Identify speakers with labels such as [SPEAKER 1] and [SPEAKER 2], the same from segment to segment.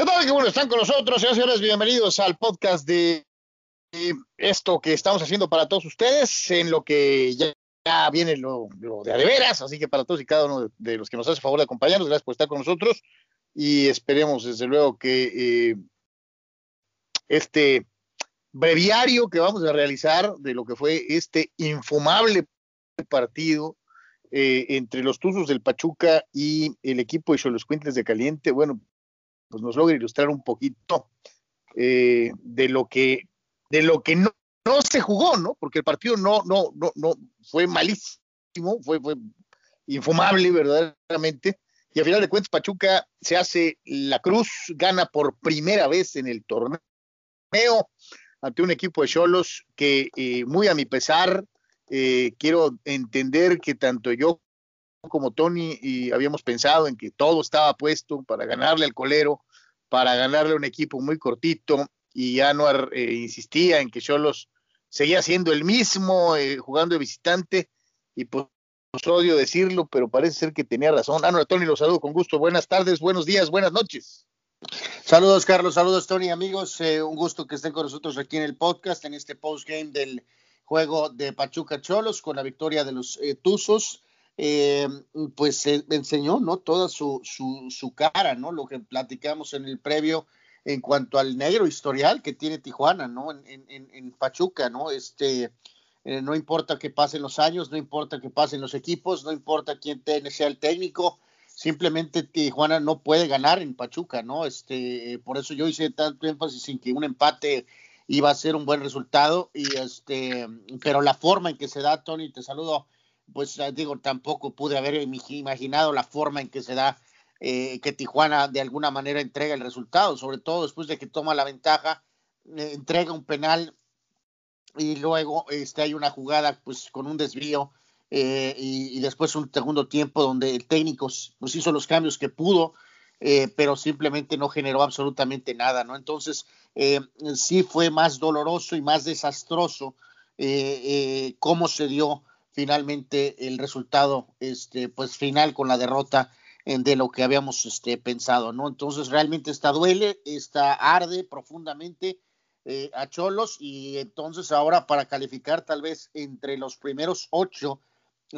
[SPEAKER 1] ¿Qué tal? Qué bueno, están con nosotros, señoras y señores. Bienvenidos al podcast de esto que estamos haciendo para todos ustedes, en lo que ya, viene lo, de adeveras. Así que para todos y cada uno de, los que nos hace favor de acompañarnos, gracias por estar con nosotros. Y esperemos, desde luego, que eh, este breviario que vamos a realizar de lo que fue este infumable partido eh, entre los Tuzos del Pachuca y el equipo de los Cuentes de Caliente, bueno, pues nos logra ilustrar un poquito eh, de lo que de lo que no, no, se jugó, ¿no? Porque el partido no, no, no, no fue malísimo, fue, fue infumable verdaderamente. Y a final de cuentas, Pachuca se hace la cruz, gana por primera vez en el torneo ante un equipo de Cholos que, eh, muy a mi pesar, eh, quiero entender que tanto yo como Tony y habíamos pensado en que todo estaba puesto para ganarle al colero, para ganarle a un equipo muy cortito, y Anuar eh, insistía en que Cholos seguía siendo el mismo, jugando de visitante, y pues, pues, odio decirlo, pero parece ser que tenía razón. Anuar, Tony, los saludo con gusto. Buenas tardes, buenos días, buenas noches.
[SPEAKER 2] Saludos, Carlos. Saludos, Tony. Amigos, eh, un gusto que estén con nosotros aquí en el podcast, en este postgame del juego de Pachuca Cholos con la victoria de los eh, Tuzos. Eh, pues enseñó, ¿no? Toda su, su, cara, ¿no? Lo que platicamos en el previo en cuanto al negro historial que tiene Tijuana, ¿no? En, en, Pachuca, ¿no? Este, no importa que pasen los años, no importa que pasen los equipos, no importa quién sea el técnico, simplemente Tijuana no puede ganar en Pachuca, ¿no? Este, por eso yo hice tanto énfasis en que un empate iba a ser un buen resultado y este, pero la forma en que se da, Tony, te saludo, pues eh, digo, tampoco pude haber imaginado la forma en que se da eh, que Tijuana de alguna manera entrega el resultado, sobre todo después de que toma la ventaja, eh, entrega un penal y luego este, hay una jugada pues con un desvío eh, y, después un segundo tiempo donde el técnico pues hizo los cambios que pudo, pero simplemente no generó absolutamente nada, ¿no? Entonces, sí fue más doloroso y más desastroso cómo se dio finalmente el resultado, este, pues final con la derrota de lo que habíamos este, pensado, ¿no? Entonces, realmente está duele, está arde profundamente. a Cholos y entonces ahora para calificar tal vez entre los primeros ocho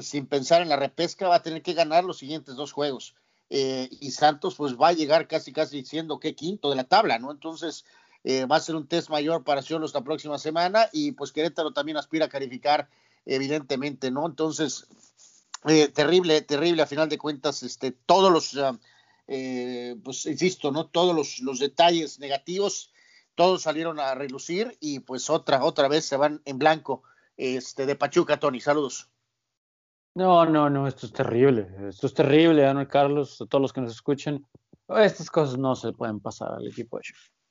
[SPEAKER 2] sin pensar en la repesca, va a tener que ganar los siguientes dos juegos. Eh, y Santos pues va a llegar casi casi siendo que quinto de la tabla, ¿no? Entonces eh, va a ser un test mayor para Cholos la próxima semana y pues Querétaro también aspira a calificar evidentemente, ¿no? Entonces, eh, terrible, terrible a final de cuentas, este, todos los, ah, pues insisto, ¿no? Todos los, los detalles negativos, todos salieron a relucir y pues otra, otra vez se van en blanco este, de Pachuca, Tony, saludos.
[SPEAKER 3] No, no, no, esto es terrible. Esto es terrible, Ana Carlos, a todos los que nos escuchen. Estas cosas no se pueden pasar al equipo de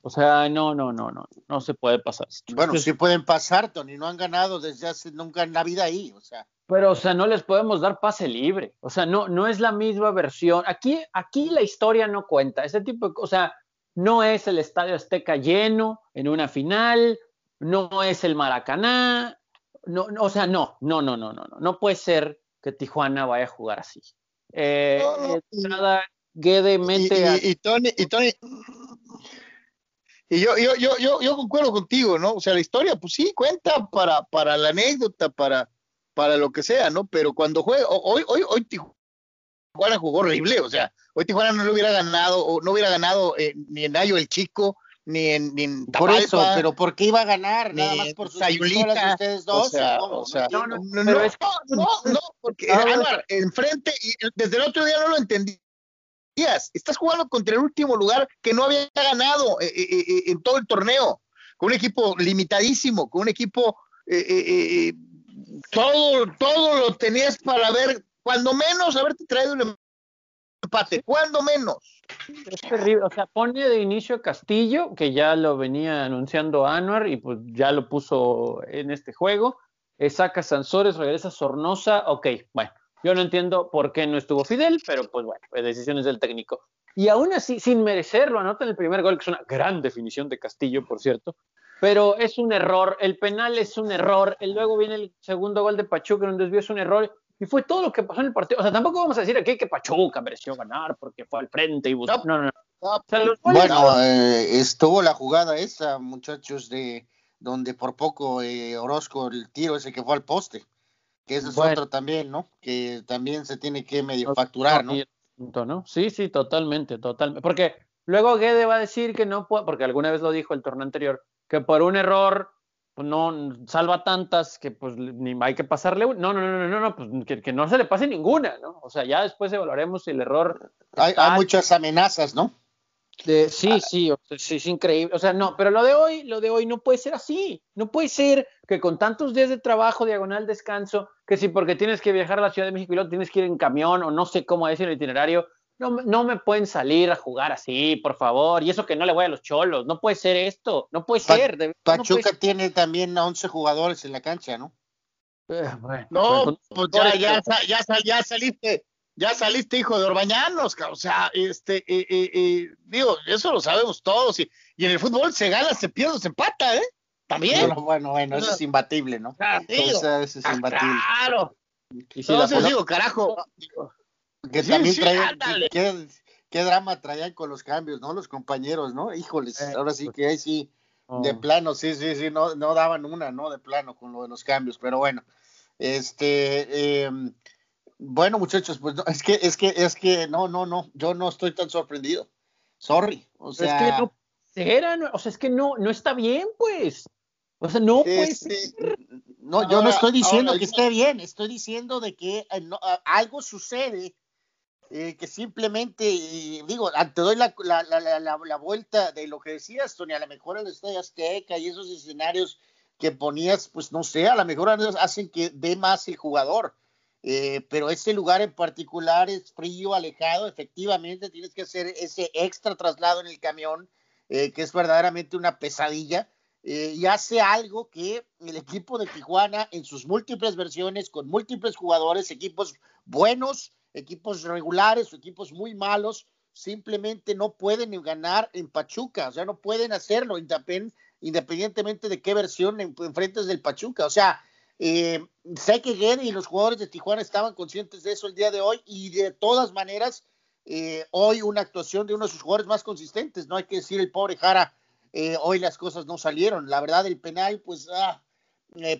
[SPEAKER 3] O sea, no, no, no, no, no se puede pasar.
[SPEAKER 2] Bueno, sí pueden pasar, Tony, no han ganado desde hace nunca en la vida ahí, o sea.
[SPEAKER 3] Pero, o sea, no les podemos dar pase libre. O sea, no, no es la misma versión. Aquí, aquí la historia no cuenta. Ese tipo de, o sea, no es el Estadio Azteca lleno en una final, no es el Maracaná, no, no o sea, no, no, no, no, no, no, no puede ser que Tijuana vaya a jugar así. Eh, nada, Guede mete
[SPEAKER 1] y, y, Tony, y Tony, y yo, yo, yo, yo, yo concuerdo contigo, ¿no? O sea, la historia, pues sí, cuenta para, para la anécdota, para, para lo que sea, ¿no? Pero cuando juega, hoy, hoy, hoy Tijuana jugó horrible, o sea, hoy Tijuana no lo hubiera ganado, o no hubiera ganado eh, ni en Ayo el Chico, ni en, ni en
[SPEAKER 2] Por eso, pero ¿por qué iba a ganar? Nada más por sus Sayulita, de ustedes dos.
[SPEAKER 1] O sea, o sea, no, no, no, no, no, no, porque Álvaro, enfrente, y desde el otro día no lo entendías. Estás jugando contra el último lugar que no había ganado eh, eh, eh, en todo el torneo, con un equipo limitadísimo, con un equipo todo, todo lo tenías para ver, cuando menos haberte traído un empate, cuando menos.
[SPEAKER 3] Es terrible, o sea, pone de inicio Castillo, que ya lo venía anunciando Anuar y pues ya lo puso en este juego. Eh, saca Sansores, regresa Sornosa, ok, bueno, yo no entiendo por qué no estuvo Fidel, pero pues bueno, decisiones del técnico. Y aún así, sin merecerlo, anota el primer gol, que es una gran definición de Castillo, por cierto, pero es un error, el penal es un error, luego viene el segundo gol de Pachuca, un desvío es un error, y fue todo lo que pasó en el partido. O sea, tampoco vamos a decir aquí que Pachuca mereció ganar porque fue al frente y buscó. No, no, no.
[SPEAKER 2] bueno, eh, estuvo la jugada esa, muchachos, de donde por poco eh, Orozco el tiro ese que fue al poste, que ese es otro también, ¿no? Que también se tiene que medio facturar, ¿no?
[SPEAKER 3] ¿no? Sí, sí, totalmente, totalmente. Porque luego Guede va a decir que no puede, porque alguna vez lo dijo el torneo anterior, que por un error pues no salva tantas que pues ni hay que pasarle no no no no no, no pues que, no se le pase ninguna no o sea ya después evaluaremos si el error
[SPEAKER 2] hay, muchas amenazas no
[SPEAKER 3] sí sí sí es increíble o sea no pero lo de hoy lo de hoy no puede ser así no puede ser que con tantos días de trabajo diagonal descanso que si porque tienes que viajar a la Ciudad de México y luego tienes que ir en camión o no sé cómo decir el itinerario no, no me pueden salir a jugar así, por favor. Y eso que no le voy a los cholos. No puede ser esto. No puede ser.
[SPEAKER 2] Pachuca tiene también 11 jugadores en la cancha, ¿no?
[SPEAKER 1] Eh, no, pues ya, ya, ya, ya, saliste. Ya saliste hijo de Orbañanos, o sea, este, eh, eh, digo, eso lo sabemos todos, y, y, en el fútbol se gana, se pierde, se empata, ¿eh? También.
[SPEAKER 2] bueno, bueno, eso es imbatible, ¿no? Ah, eso es
[SPEAKER 1] ah, imbatible. Claro. Y si Entonces, digo, carajo,
[SPEAKER 2] que también traían, qué, drama traían con los cambios, ¿no? Los compañeros, ¿no? Híjoles, eh, ahora sí que ahí sí, de oh. plano, sí, sí, sí, no, no daban una, ¿no? De plano con lo de los cambios, pero bueno, este, em, bueno, muchachos, pues es que, es que, es que, no, no, no, yo no estoy tan sorprendido. Sorry, o sea.
[SPEAKER 3] Es que no, o sea, es que no, no está bien, pues. O sea, no puede este,
[SPEAKER 2] No, yo no estoy diciendo que esté bien, estoy diciendo de que eh, algo sucede eh, que simplemente, digo, ah, te doy la, la, la, la, vuelta de lo que decías, Tony, a lo mejor el Estadio Azteca y esos escenarios que ponías, pues no sé, a lo mejor hacen que dé más el jugador, eh, pero ese lugar en particular es frío, alejado, efectivamente tienes que hacer ese extra traslado en el camión, eh, que es verdaderamente una pesadilla. y hace algo que el equipo de Tijuana en sus múltiples versiones, con múltiples jugadores, equipos buenos, equipos regulares equipos muy malos simplemente no pueden ganar en Pachuca, o sea, no pueden hacerlo independientemente de qué versión enfrentes del Pachuca. O sea, eh, sé que y los jugadores de Tijuana estaban conscientes de eso el día de hoy y de todas maneras, eh, hoy una actuación de uno de sus jugadores más consistentes, no hay que decir el pobre Jara, eh, hoy las cosas no salieron. La verdad, el penal, pues, ah,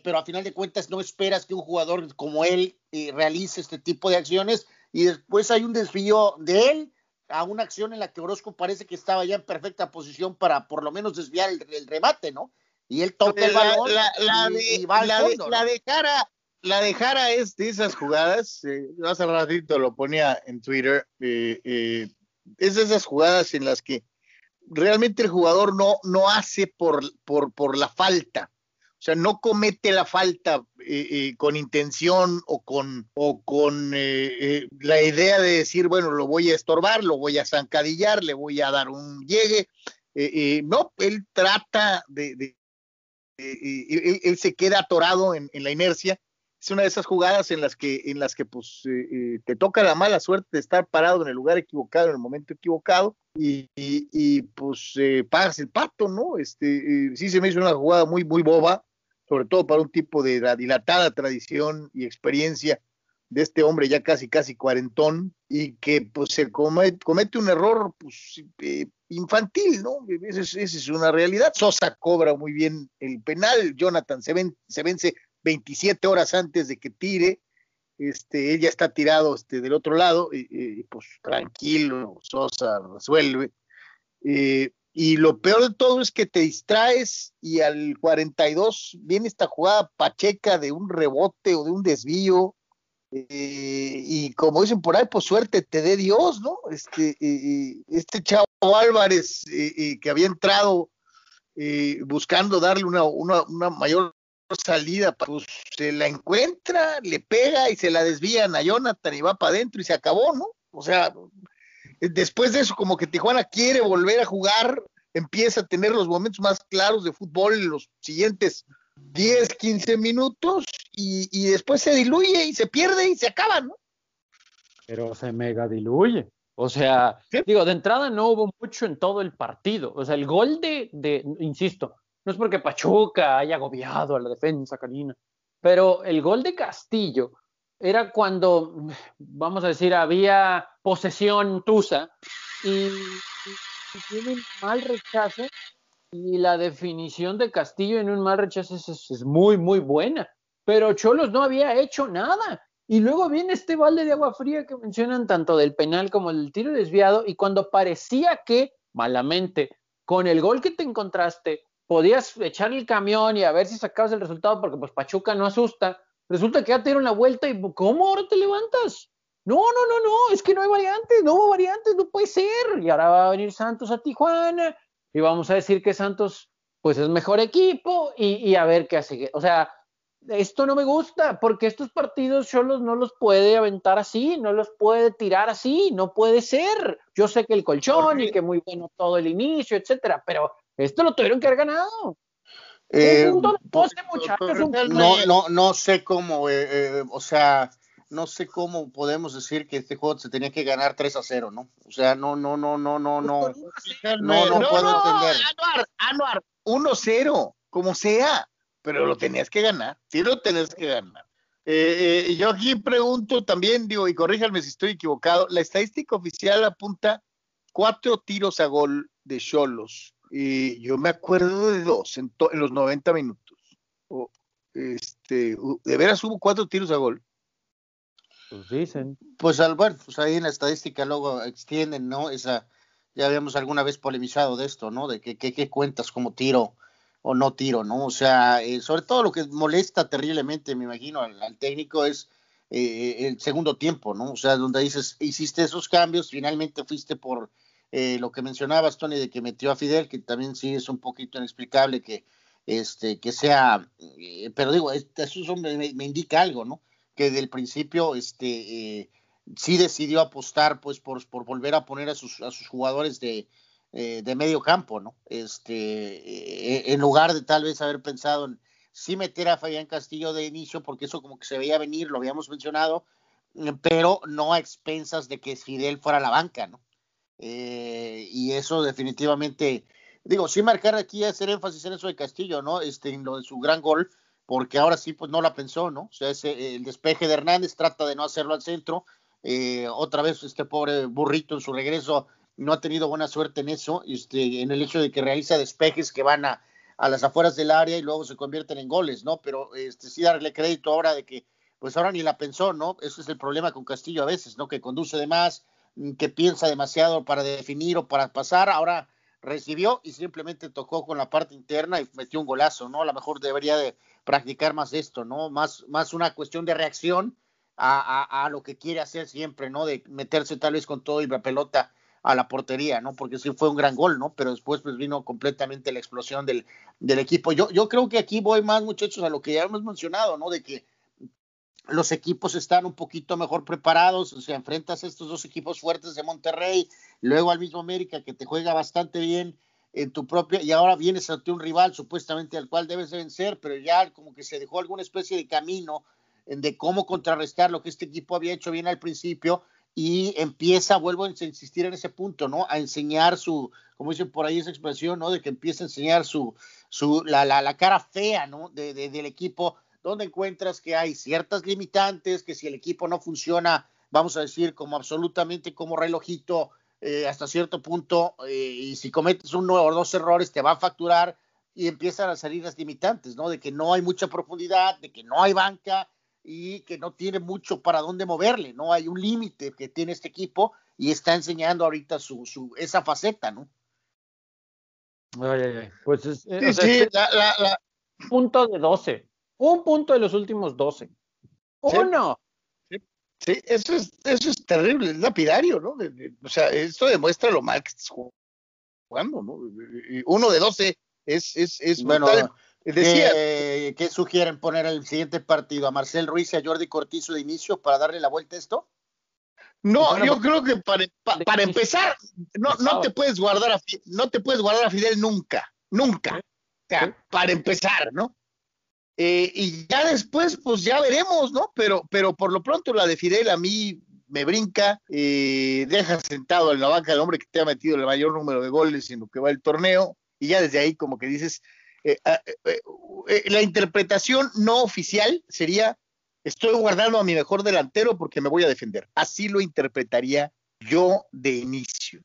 [SPEAKER 2] pero a final de cuentas no esperas que un jugador como él realice este tipo de acciones y después hay un desvío de él a una acción en la que Orozco parece que estaba ya en perfecta posición para por lo menos desviar el, remate, ¿no? Y él toca el balón
[SPEAKER 1] la, y, va la, fondo, la de Jara, la de Jara es de esas jugadas, eh, hace ratito lo ponía en Twitter, eh, eh, es de esas jugadas en las que realmente el jugador no, no hace por, por, por la falta, o sea, no comete la falta eh, con intención o con, o con la idea de decir, bueno, lo voy a estorbar, lo voy a zancadillar, le voy a dar un llegue. no, él trata de, él, se queda atorado en, la inercia. Es una de esas jugadas en las que, en las que pues, te toca la mala suerte de estar parado en el lugar equivocado, en el momento equivocado, y, y pues pagas el pato, ¿no? Este, sí se me hizo una jugada muy, muy boba, sobre todo para un tipo de la dilatada tradición y experiencia de este hombre ya casi, casi cuarentón, y que pues se comete, un error pues, eh, infantil, ¿no? Esa es, una realidad. Sosa cobra muy bien el penal, Jonathan se, se vence 27 horas antes de que tire, este, él ya está tirado este, del otro lado, y, pues tranquilo, Sosa resuelve. Eh, y lo peor de todo es que te distraes y al 42 viene esta jugada pacheca de un rebote o de un desvío. Y como dicen por ahí, pues suerte te dé Dios, ¿no? Este, eh, este chavo Álvarez eh, que había entrado buscando darle una, una, una, mayor salida, pues se la encuentra, le pega y se la desvían a Jonathan y va para adentro y se acabó, ¿no? O sea, después de eso, como que Tijuana quiere volver a jugar, empieza a tener los momentos más claros de fútbol en los siguientes 10, 15 minutos y, después se diluye y se pierde y se acaba, ¿no?
[SPEAKER 3] Pero se mega diluye. O sea, digo, de entrada no hubo mucho en todo el partido. O sea, el gol de, de, insisto, no es porque Pachuca haya agobiado a la defensa canina, pero el gol de Castillo era cuando, vamos a decir, había posesión tusa y, tiene un mal rechazo y la definición de Castillo en un mal rechazo es, muy, muy buena. Pero Cholos no había hecho nada. Y luego viene este balde de agua fría que mencionan tanto del penal como del tiro desviado. Y cuando parecía que, malamente, con el gol que te encontraste, podías echar el camión y a ver si sacabas el resultado, porque pues Pachuca no asusta. Resulta que ya te dieron la vuelta y ¿cómo ahora te levantas? No, no, no, no, es que no hay variantes, no hubo variantes, no puede ser. Y ahora va a venir Santos a Tijuana y vamos a decir que Santos pues es mejor equipo y, a ver qué hace. O sea, esto no me gusta porque estos partidos Cholos no los puede aventar así, no los puede tirar así, no puede ser. Yo sé que el colchón y que muy bueno todo el inicio, etcétera, pero esto lo tuvieron que haber ganado.
[SPEAKER 2] Eh, no, no, no sé cómo, eh, eh, o sea, no sé cómo podemos decir que este juego se tenía que ganar 3 a 0, ¿no? O sea, no, no, no, no, no, no. No, no, puedo entender.
[SPEAKER 1] Anuar, Anuar, 1-0, como sea, pero lo tenías que ganar. Sí lo tenías que ganar. Eh, eh, yo aquí pregunto también, digo, y corríjanme si estoy equivocado, la estadística oficial apunta cuatro tiros a gol de Cholos. Y yo me acuerdo de dos en, los 90 minutos. este, de veras hubo cuatro tiros a gol.
[SPEAKER 3] Pues dicen.
[SPEAKER 2] Pues al, bueno, pues ahí en la estadística luego extienden, ¿no? Esa, ya habíamos alguna vez polemizado de esto, ¿no? De que, qué cuentas como tiro o no tiro, ¿no? O sea, eh, sobre todo lo que molesta terriblemente, me imagino, al, técnico es eh, el segundo tiempo, ¿no? O sea, donde dices, hiciste esos cambios, finalmente fuiste por eh, lo que mencionabas, Tony, de que metió a Fidel, que también sí es un poquito inexplicable que, este, que sea, pero digo, eso me indica algo, ¿no? Que del principio este, eh, sí decidió apostar pues por, por, volver a poner a sus, a sus jugadores de, eh, de medio campo, ¿no? Este, eh, en lugar de tal vez haber pensado en sí meter a Fabián Castillo de inicio, porque eso como que se veía venir, lo habíamos mencionado, pero no a expensas de que Fidel fuera a la banca, ¿no? y eso definitivamente, digo, sí marcar aquí, hacer énfasis en eso de Castillo, ¿no? Este, en lo de su gran gol, porque ahora sí, pues no la pensó, ¿no? O sea, ese, el despeje de Hernández trata de no hacerlo al centro. Eh, otra vez este pobre burrito en su regreso no ha tenido buena suerte en eso, este, en el hecho de que realiza despejes que van a, a las afueras del área y luego se convierten en goles, ¿no? Pero este, sí darle crédito ahora de que, pues ahora ni la pensó, ¿no? Ese es el problema con Castillo a veces, ¿no? Que conduce de más, que piensa demasiado para definir o para pasar. Ahora recibió y simplemente tocó con la parte interna y metió un golazo, ¿no? A lo mejor debería de practicar más esto, ¿no? Más, más una cuestión de reacción a, a, lo que quiere hacer siempre, ¿no? De meterse tal vez con todo y la pelota a la portería, ¿no? Porque sí fue un gran gol, ¿no? Pero después pues vino completamente la explosión del, del equipo. Yo, yo creo que aquí voy más, muchachos, a lo que ya hemos mencionado, ¿no? De que los equipos están un poquito mejor preparados, o sea, enfrentas a estos dos equipos fuertes de Monterrey, luego al mismo América que te juega bastante bien en tu propia, y ahora vienes ante un rival supuestamente al cual debes vencer, pero ya como que se dejó alguna especie de camino de cómo contrarrestar lo que este equipo había hecho bien al principio y empieza, vuelvo a insistir en ese punto, ¿no? A enseñar su, como dicen por ahí esa expresión, ¿no? De que empieza a enseñar su, su, la, la, cara fea, ¿no? De, del equipo donde encuentras que hay ciertas limitantes, que si el equipo no funciona, vamos a decir, como absolutamente como relojito eh, hasta cierto punto, eh, y si cometes uno o dos errores, te va a facturar y empiezan a salir las limitantes, ¿no? De que no hay mucha profundidad, de que no hay banca y que no tiene mucho para dónde moverle, ¿no? Hay un límite que tiene este equipo y está enseñando ahorita su, su esa faceta, ¿no?
[SPEAKER 3] Ay, ay, ay. Pues es, eh, sí, la, la, punto de 12. Un punto de los últimos 12. Uno.
[SPEAKER 1] Sí, eso, es, eso es terrible, es lapidario, ¿no? o sea, esto demuestra lo mal que estás jugando, ¿no? Uno de 12 es, es, es
[SPEAKER 2] bueno. Decía, ¿qué, sugieren poner el siguiente partido? ¿A Marcel Ruiz y a Jordi Cortizo de inicio para darle la vuelta a esto?
[SPEAKER 1] No, yo creo que para, para empezar, no, no te puedes guardar a no te puedes guardar a Fidel nunca, nunca. O sea, para empezar, ¿no? Eh, y ya después, pues ya veremos, ¿no? Pero, pero por lo pronto la de Fidel a mí me brinca, eh, deja sentado en la banca al hombre que te ha metido el mayor número de goles en lo que va el torneo, y ya desde ahí como que dices, eh, ah, la interpretación no oficial sería, estoy guardando a mi mejor delantero porque me voy a defender. Así lo interpretaría yo de inicio.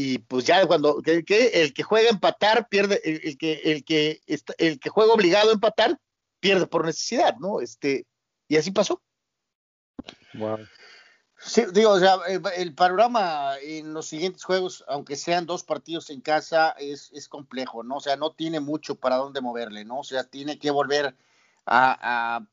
[SPEAKER 1] Y pues ya cuando el que juega a empatar pierde, el, que el que el que juega obligado a empatar pierde por necesidad, ¿no? Este y así pasó.
[SPEAKER 2] Wow. Sí, digo, o sea, el, panorama en los siguientes juegos, aunque sean dos partidos en casa, es, es, complejo, ¿no? O sea, no tiene mucho para dónde moverle, ¿no? O sea, tiene que volver a,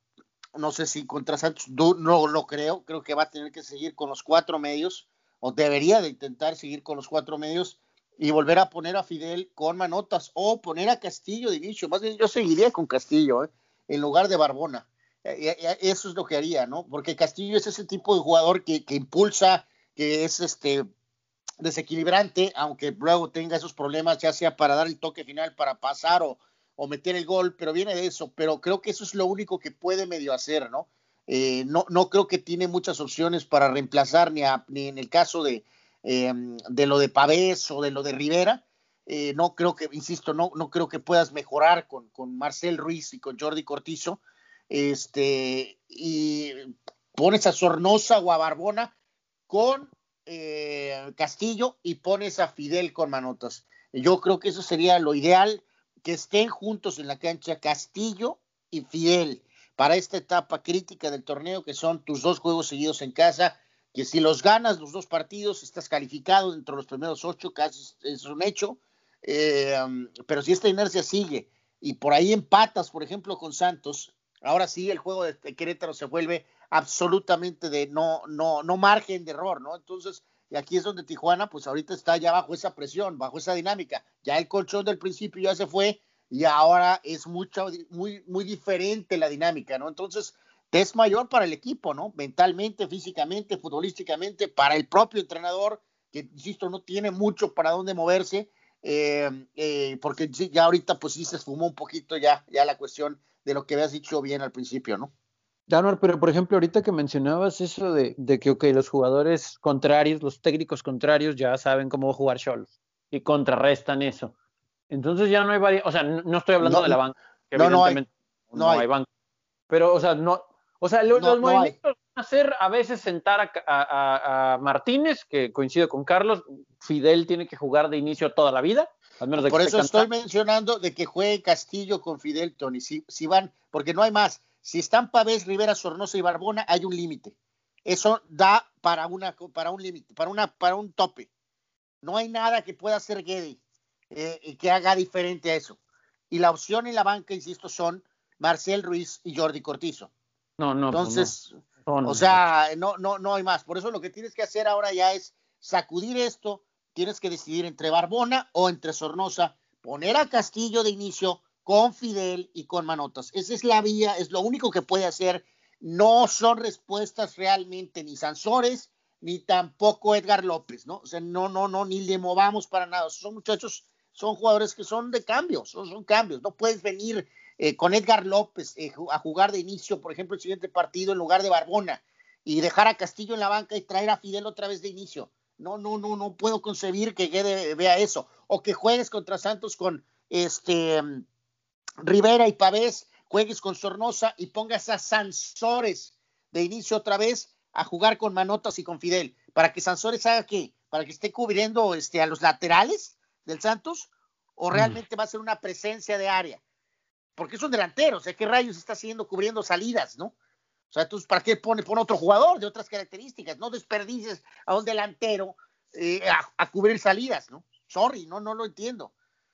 [SPEAKER 2] no sé si contra Santos, no lo creo, creo que va a tener que seguir con los cuatro medios, o debería de intentar seguir con los cuatro medios y volver a poner a Fidel con manotas, o poner a Castillo de inicio, más bien yo seguiría con Castillo, ¿eh? en lugar de Barbona eh, eh, eso es lo que haría, ¿no? Porque Castillo es ese tipo de jugador que, impulsa, que es este desequilibrante, aunque luego tenga esos problemas, ya sea para dar el toque final, para pasar o, meter el gol, pero viene de eso. Pero creo que eso es lo único que puede medio hacer, ¿no? Eh, no, no creo que tiene muchas opciones para reemplazar, ni, ni en el caso de, em, de lo de Pavés o de lo de Rivera. no creo que, insisto, no, no creo que puedas mejorar con, con Marcel Ruiz y con Jordi Cortizo este, y pones a Sornosa o a Barbona con eh, Castillo y pones a Fidel con Manotas. Yo creo que eso sería lo ideal, que estén juntos en la cancha Castillo y Fidel para esta etapa crítica del torneo, que son tus dos juegos seguidos en casa, que si los ganas los dos partidos, estás calificado dentro de los primeros ocho, casi es un hecho, eh, pero si esta inercia sigue y por ahí empatas, por ejemplo, con Santos, Ahora sí, el juego de Querétaro se vuelve absolutamente de no, no, no margen de error, ¿no? Entonces, y aquí es donde Tijuana, pues ahorita está ya bajo esa presión, bajo esa dinámica. Ya el colchón del principio ya se fue y ahora es mucho, muy, muy diferente la dinámica, ¿no? Entonces, es mayor para el equipo, ¿no? Mentalmente, físicamente, futbolísticamente, para el propio entrenador, que, insisto, no tiene mucho para dónde moverse, eh, eh, porque ya ahorita, pues sí se esfumó un poquito ya, ya la cuestión de lo que habías dicho bien al principio, ¿no?
[SPEAKER 3] Danor, pero por ejemplo, ahorita que mencionabas eso de, de que, ok, los jugadores contrarios, los técnicos contrarios ya saben cómo jugar Cholos y contrarrestan eso. Entonces ya no hay varias, o sea, no, estoy hablando de la banca, que no, no hay, no, hay. banca. Pero, o sea, no, o sea, los movimientos van a ser a veces sentar a, a, Martínez, que coincide con Carlos, Fidel tiene que jugar de inicio toda la vida,
[SPEAKER 2] por eso estoy mencionando de que juegue Castillo con Fidel, Tony. Si, si van, porque no hay más. Si están Pavés, Rivera, Sornosa y Barbona, hay un límite. Eso da para, una, para un límite, para, una, para un tope. No hay nada que pueda hacer Guedi eh, que haga diferente a eso. Y la opción en la banca, insisto, son Marcel Ruiz y Jordi Cortizo.
[SPEAKER 3] No, no.
[SPEAKER 2] Pues Entonces, o sea, no, no, no hay más. Por eso lo que tienes que hacer ahora ya es sacudir esto, tienes que decidir entre Barbona o entre Sornosa, poner a Castillo de inicio con Fidel y con Manotas. Esa es la vía, es lo único que puede hacer. No son respuestas realmente ni Sansores ni tampoco Edgar López, ¿no? O sea, no, no, no, ni le movamos para nada. Son muchachos, son jugadores que son de cambios, son, cambios. No puedes venir eh, con Edgar López eh, a jugar de inicio, por ejemplo, el siguiente partido en lugar de Barbona y dejar a Castillo en la banca y traer a Fidel otra vez de inicio. No, no, no, no puedo concebir que Guede vea eso. O que juegues contra Santos con este Rivera y Pavés, juegues con Sornosa y pongas a Sansores de inicio otra vez a jugar con Manotas y con Fidel. Para que Sansores haga qué? Para que esté cubriendo este, a los laterales del Santos o mm. realmente va a ser una presencia de área. Porque es un delantero, o sea, ¿qué rayos está haciendo cubriendo salidas, no? O sea, entonces, ¿para qué pone, pone otro jugador de otras características? No desperdices a un delantero eh, a, cubrir salidas, ¿no? Sorry, no, no lo entiendo.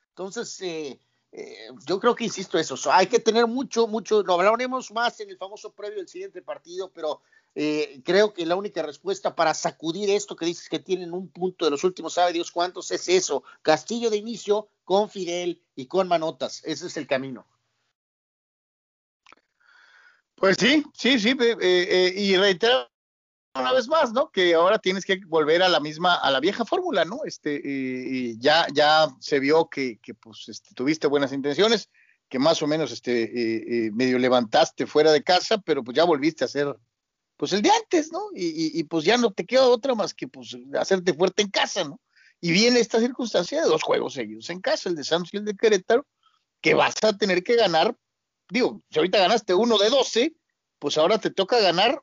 [SPEAKER 2] Entonces, eh, eh, yo creo que insisto eso, hay que tener mucho, mucho, lo hablaremos más en el famoso previo del siguiente partido, pero creo que la única respuesta para sacudir esto que dices que tienen un punto de los últimos, sabe Dios cuántos, es eso, Castillo de inicio con Fidel y con Manotas, ese es el camino.
[SPEAKER 1] Pues sí, sí, sí, eh, eh, y reitero una vez más, ¿no? Que ahora tienes que volver a la misma, a la vieja fórmula, ¿no? Este, y ya, ya se vio que, pues, este, tuviste buenas intenciones, que más o menos, este, eh, medio levantaste fuera de casa, pero pues ya volviste a hacer, pues el de antes, ¿no? Y, y, pues ya no te queda otra más que, pues, hacerte fuerte en casa, ¿no? Y viene esta circunstancia de dos juegos seguidos en casa, el de Santos y el de Querétaro, que vas a tener que ganar digo, si ahorita ganaste uno de 12, pues ahora te toca ganar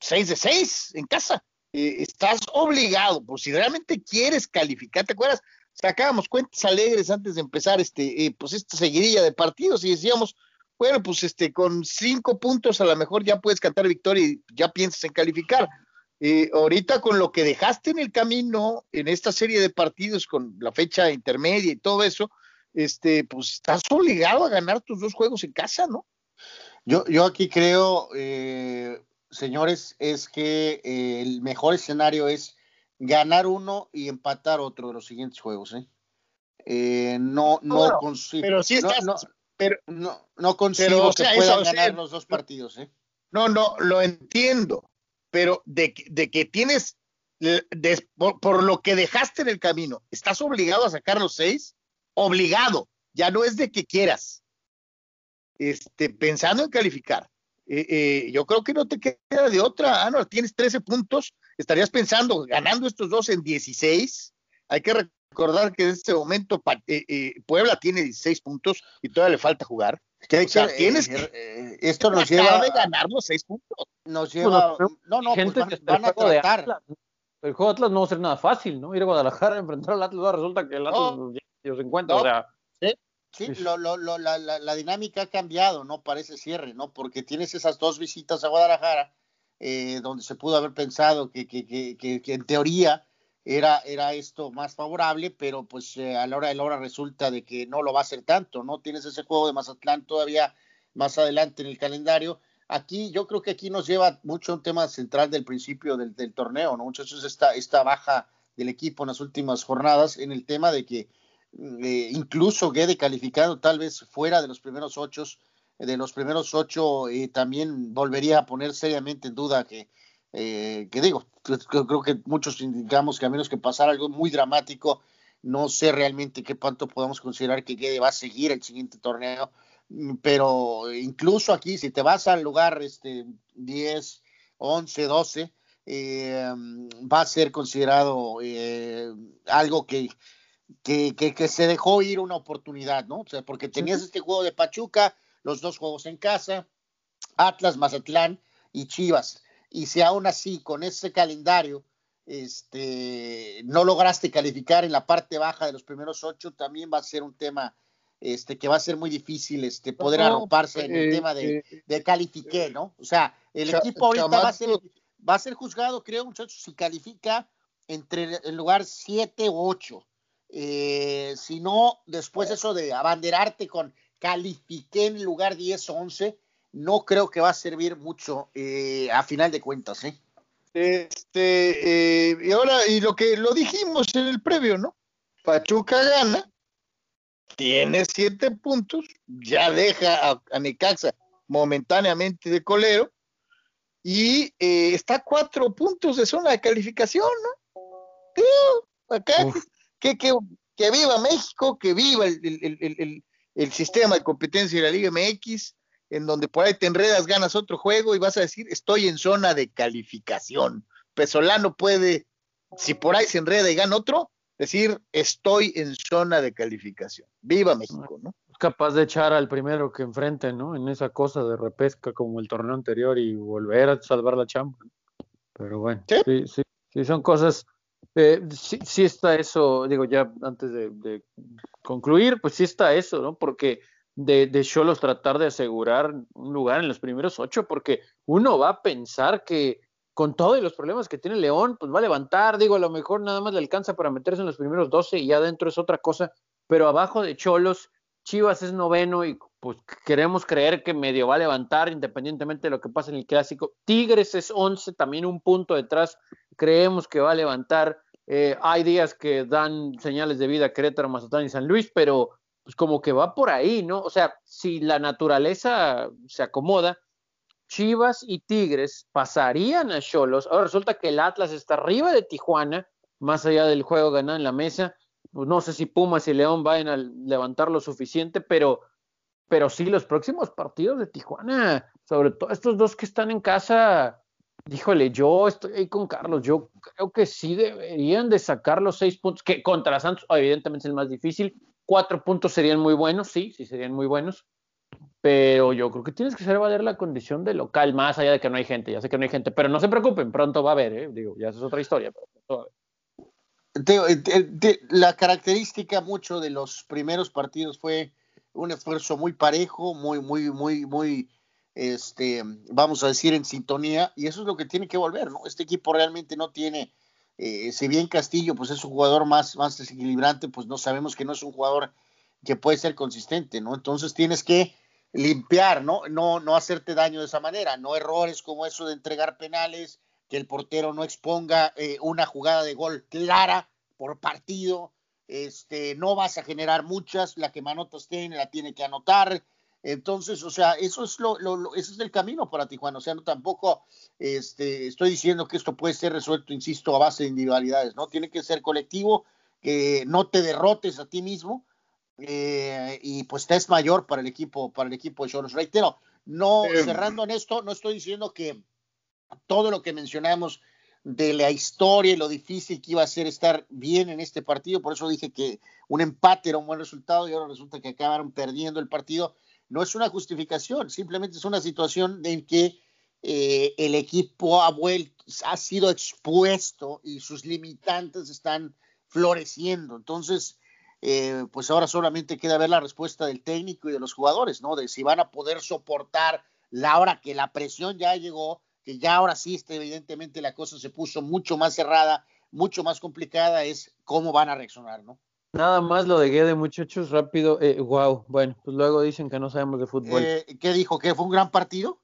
[SPEAKER 1] 6 de 6 en casa. eh, estás obligado, por si realmente quieres calificar, ¿te acuerdas? Sacábamos cuentas alegres antes de empezar este, eh, pues esta seguidilla de partidos y decíamos, bueno, pues este, con cinco puntos a lo mejor ya puedes cantar victoria y ya piensas en calificar. Eh, ahorita con lo que dejaste en el camino en esta serie de partidos con la fecha intermedia y todo eso, este, pues estás obligado a ganar tus dos juegos en casa, ¿no?
[SPEAKER 2] Yo, yo aquí creo, eh, señores, es que eh, el mejor escenario es ganar uno y empatar otro de los siguientes juegos, ¿eh? eh no, no,
[SPEAKER 1] pero sí estás,
[SPEAKER 2] no, pero no, no consigo que puedan ganar los dos partidos, ¿eh?
[SPEAKER 1] No, no, lo entiendo, pero de, de que tienes, por, lo que dejaste en el camino, ¿estás obligado a sacar los seis? Obligado, ya no es de que quieras. Este, pensando en calificar. Eh, eh, yo creo que no te queda de otra. Ah, no, tienes 13 puntos, estarías pensando ganando estos dos en 16. Hay que recordar que en este momento eh, Puebla tiene 16 puntos y todavía le falta jugar.
[SPEAKER 2] O sea, tienes que, esto nos lleva
[SPEAKER 1] de ganar los 6 puntos.
[SPEAKER 2] Nos lleva, no, no,
[SPEAKER 3] gente pues van, a tratar. el juego de Atlas no va a ser nada fácil, ¿no? Ir a Guadalajara a enfrentar al Atlas, resulta que el Atlas ya se encuentra, o sea,
[SPEAKER 2] Sí, lo, lo, lo, la, la, dinámica ha cambiado, ¿no? Parece cierre, ¿no? Porque tienes esas dos visitas a Guadalajara, eh, donde se pudo haber pensado que, que, que, que, en teoría era, era esto más favorable, pero pues eh, a la hora de la hora resulta de que no lo va a ser tanto, ¿no? Tienes ese juego de Mazatlán todavía más adelante en el calendario. Aquí, yo creo que aquí nos lleva mucho un tema central del principio del, torneo, ¿no? Muchachos, esta, esta baja del equipo en las últimas jornadas en el tema de que eh, incluso Guede calificado tal vez fuera de los primeros ocho, de los primeros ocho eh, también volvería a poner seriamente en duda que, eh, que digo, creo, que muchos indicamos que a menos que pasara algo muy dramático, no sé realmente qué cuánto podemos considerar que Guede va a seguir el siguiente torneo, mm, pero incluso aquí, si te vas al lugar este, 10, 11, 12, va a ser considerado algo que que, que, se dejó ir una oportunidad, ¿no? O sea, porque tenías este juego de Pachuca, los dos juegos en casa, Atlas, Mazatlán y Chivas. Y si aún así, con ese calendario, este, no lograste calificar en la parte baja de los primeros ocho, también va a ser un tema este, que va a ser muy difícil este, poder arroparse en el eh, tema de, eh, de califiqué, ¿no? O sea, el equipo ahorita va a, ser, va a ser juzgado, creo, muchachos, si califica entre el lugar siete o ocho. Eh, si no, después eso de abanderarte con califiqué en lugar 10 o 11, no creo que va a servir mucho eh, a final de cuentas. ¿eh?
[SPEAKER 1] Este, y ahora, y lo que lo dijimos en el previo, ¿no? Pachuca gana, tiene siete puntos, ya deja a, a Necaxa momentáneamente de colero y está a cuatro puntos de zona de calificación, ¿no? acá que, que, viva México, que viva el, el, sistema de competencia de la Liga MX, en donde por ahí te enredas, ganas otro juego y vas a decir, estoy en zona de calificación. Pesolano puede, si por ahí se enreda y gana otro, decir, estoy en zona de calificación. Viva México, ¿no?
[SPEAKER 3] Es capaz de echar al primero que enfrente, ¿no? En esa cosa de repesca como el torneo anterior y volver a salvar la chamba. Pero bueno, sí, sí, sí son cosas eh, sí, está eso, digo ya antes de, concluir, pues sí está eso, ¿no? Porque de, de Cholos tratar de asegurar un lugar en los primeros ocho, porque uno va a pensar que con todos los problemas que tiene León, pues va a levantar, digo, a lo mejor nada más le alcanza para meterse en los primeros doce y ya adentro es otra cosa, pero abajo de Cholos, Chivas es noveno y pues queremos creer que medio va a levantar independientemente de lo que pase en el clásico. Tigres es once, también un punto detrás, creemos que va a levantar. Eh, hay días que dan señales de vida Querétaro, Mazatlán y San Luis, pero pues como que va por ahí, ¿no? O sea, si la naturaleza se acomoda, Chivas y Tigres pasarían a Cholos. Ahora resulta que el Atlas está arriba de Tijuana, más allá del juego ganado en la mesa. Pues no sé si Pumas y León vayan a levantar lo suficiente, pero, pero sí los próximos partidos de Tijuana, sobre todo estos dos que están en casa, Híjole, yo estoy ahí con Carlos. Yo creo que sí deberían de sacar los seis puntos, que contra Santos evidentemente es el más difícil. Cuatro puntos serían muy buenos, sí, sí serían muy buenos. pero yo creo que tienes que hacer valer la condición de local, más allá de que no hay gente, ya sé que no hay gente, pero no se preocupen, pronto va a haber, ¿eh? digo, ya es otra historia, pero pronto va a haber.
[SPEAKER 2] la característica mucho de los primeros partidos fue un esfuerzo muy parejo, muy, muy, muy, muy, este, vamos a decir, en sintonía, y eso es lo que tiene que volver, ¿no? Este equipo realmente no tiene, eh, si bien Castillo, pues es un jugador más, más desequilibrante, pues no sabemos que no es un jugador que puede ser consistente, ¿no? Entonces tienes que limpiar, ¿no? No, no hacerte daño de esa manera, no errores como eso de entregar penales, que el portero no exponga eh, una jugada de gol clara por partido, este, no vas a generar muchas, la que Manotas tiene la tiene que anotar, entonces, o sea, eso es lo, lo, ese es el camino para Tijuana, o sea, no tampoco este, estoy diciendo que esto puede ser resuelto, insisto, a base de individualidades, ¿no? Tiene que ser colectivo, que no te derrotes a ti mismo, eh, y pues te es mayor para el equipo, para el equipo de Cholos. Reitero, no cerrando en esto, no estoy diciendo que todo lo que mencionamos de la historia y lo difícil que iba a ser estar bien en este partido, por eso dije que un empate era un buen resultado y ahora resulta que acabaron perdiendo el partido. No es una justificación, simplemente es una situación en que eh, el equipo ha vuelto, ha sido expuesto y sus limitantes están floreciendo. Entonces, eh, pues ahora solamente queda ver la respuesta del técnico y de los jugadores, ¿no? De si van a poder soportar la hora que la presión ya llegó que ya ahora sí, evidentemente la cosa se puso mucho más cerrada, mucho más complicada, es cómo van a reaccionar, ¿no?
[SPEAKER 3] Nada más lo de Guede, muchachos, rápido. Eh, wow, bueno, pues luego dicen que no sabemos de fútbol.
[SPEAKER 2] Eh, ¿Qué dijo? ¿Que fue un gran partido?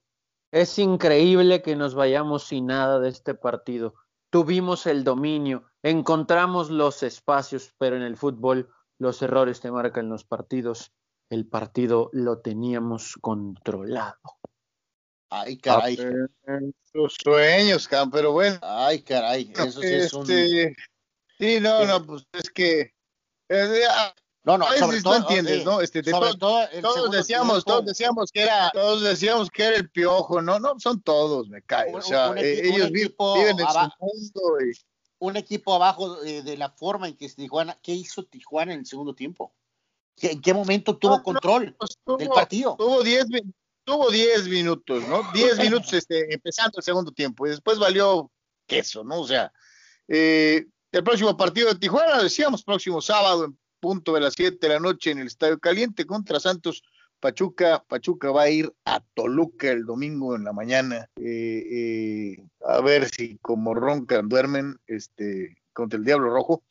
[SPEAKER 3] Es increíble que nos vayamos sin nada de este partido. Tuvimos el dominio, encontramos los espacios, pero en el fútbol los errores te marcan los partidos. El partido lo teníamos controlado.
[SPEAKER 2] Ay, caray.
[SPEAKER 1] Sus sueños, pero bueno.
[SPEAKER 2] Ay, caray. Eso sí es un. Este,
[SPEAKER 1] sí, no, no, pues es que.
[SPEAKER 2] No, no,
[SPEAKER 1] sobre todo, entiendes, ¿no? Este, sobre todo, todos decíamos, todos decíamos que era, todos decíamos que era el piojo, no, no, son todos, me cae. o sea, eh, ellos viven en su mundo. Y...
[SPEAKER 2] Un equipo abajo de, la forma en que Tijuana, ¿qué hizo Tijuana en el segundo tiempo? ¿En qué momento tuvo control pues del partido?
[SPEAKER 1] Tuvo 10 tuvo 10 minutos, ¿no? 10 minutos este, empezando el segundo tiempo y después valió queso, ¿no? O sea, eh, el próximo partido de Tijuana, decíamos, próximo sábado en punto de las 7 de la noche en el Estadio Caliente contra Santos. Pachuca, Pachuca va a ir a Toluca el domingo en la mañana eh, eh, a ver si como roncan duermen este contra el Diablo Rojo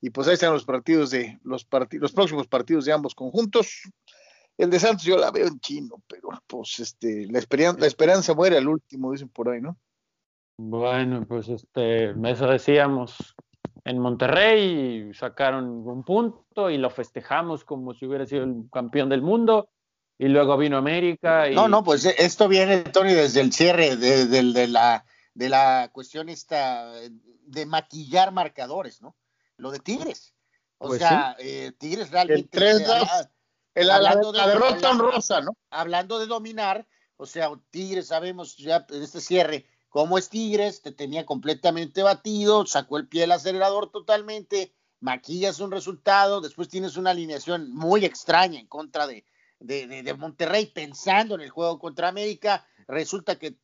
[SPEAKER 1] y pues ahí están los partidos de los partidos los próximos partidos de ambos conjuntos el de Santos yo la veo en chino, pero pues este, la, la esperanza muere al último, dicen por ahí, ¿no?
[SPEAKER 3] Bueno, pues este, eso decíamos. En Monterrey sacaron un punto y lo festejamos como si hubiera sido el campeón del mundo. Y luego vino América. Y...
[SPEAKER 2] No, no, pues esto viene, Tony, desde el cierre de, de, la, de la cuestión esta de maquillar marcadores, ¿no? Lo de Tigres. O pues sea, eh, Tigres realmente.
[SPEAKER 1] tres, hablando la, de, derrota honrosa, ¿no?
[SPEAKER 2] Hablando de dominar, o sea, Tigres, sabemos ya en este cierre cómo es Tigres, te tenía completamente batido, sacó el pie del acelerador totalmente, maquillas un resultado, después tienes una alineación muy extraña en contra de, de, Monterrey, pensando en el juego contra América, resulta que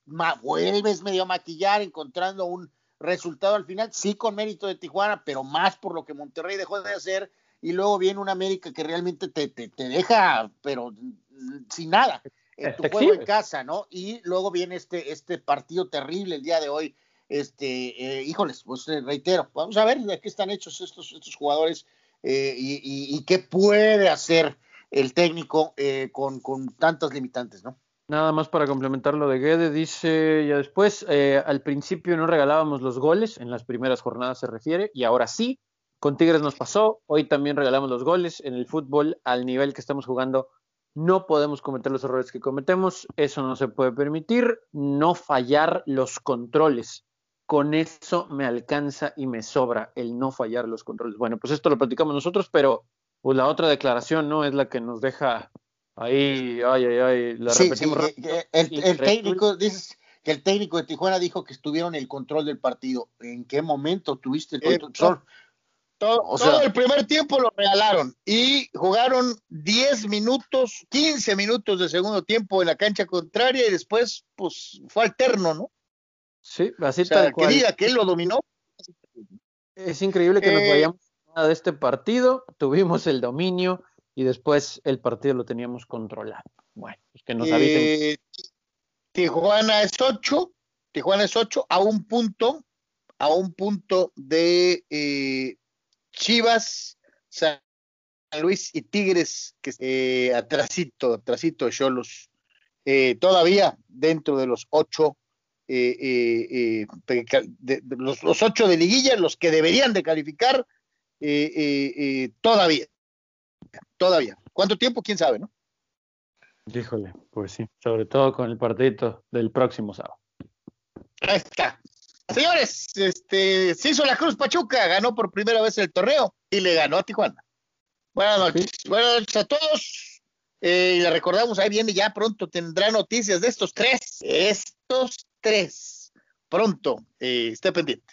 [SPEAKER 2] vuelves medio a maquillar, encontrando un resultado al final, sí con mérito de Tijuana, pero más por lo que Monterrey dejó de hacer y luego viene un América que realmente te, te, deja, pero sin nada, en tu juego en casa, ¿no? Y luego viene este, este partido terrible el día de hoy. Este, eh, híjoles, pues eh, reitero, vamos a ver de qué están hechos estos, estos jugadores eh, y, qué puede hacer el técnico con, con tantas limitantes, ¿no?
[SPEAKER 3] Nada más para complementar lo de Guede, dice ya después, al principio no regalábamos los goles, en las primeras jornadas se refiere, y ahora sí, con Tigres nos pasó, hoy también regalamos los goles. En el fútbol, al nivel que estamos jugando, no podemos cometer los errores que cometemos, eso no se puede permitir, no fallar los controles. Con eso me alcanza y me sobra el no fallar los controles. Bueno, pues esto lo platicamos nosotros, pero pues la otra declaración no es la que nos deja ahí, ay, ay, ay, la repetimos.
[SPEAKER 2] el, técnico, dices que el técnico de Tijuana dijo que estuvieron el control del partido. ¿En qué momento tuviste el eh,
[SPEAKER 1] Todo, el primer tiempo lo regalaron y jugaron 10 minutos, 15 minutos de segundo tiempo en la cancha contraria y después, pues, fue alterno, ¿no?
[SPEAKER 3] Sí, así tal
[SPEAKER 1] cual. Que diga que él lo dominó.
[SPEAKER 3] Es increíble que nos eh, vayamos de este partido, tuvimos el dominio y después el partido lo teníamos controlado. Bueno, pues que nos avisen. Eh,
[SPEAKER 1] Tijuana es 8, Tijuana es 8 a un punto, a un punto de eh, Chivas, San Luis y Tigres, que eh, atrasito, atrasito de Cholos, eh, todavía dentro de los ocho, eh, de, los, los, ocho de liguilla, los que deberían de calificar, todavía, todavía. ¿Cuánto tiempo? ¿Quién sabe, no?
[SPEAKER 3] Híjole, pues sí, sobre todo con el partidito del próximo sábado.
[SPEAKER 1] Ahí está. Señores, este, se hizo la Cruz Pachuca, ganó por primera vez el torneo y le ganó a Tijuana. Buenas noches. Buenas noches a todos. Eh, y le recordamos, ahí viene ya pronto, tendrá noticias de estos tres. Estos tres. Pronto, eh, esté pendiente.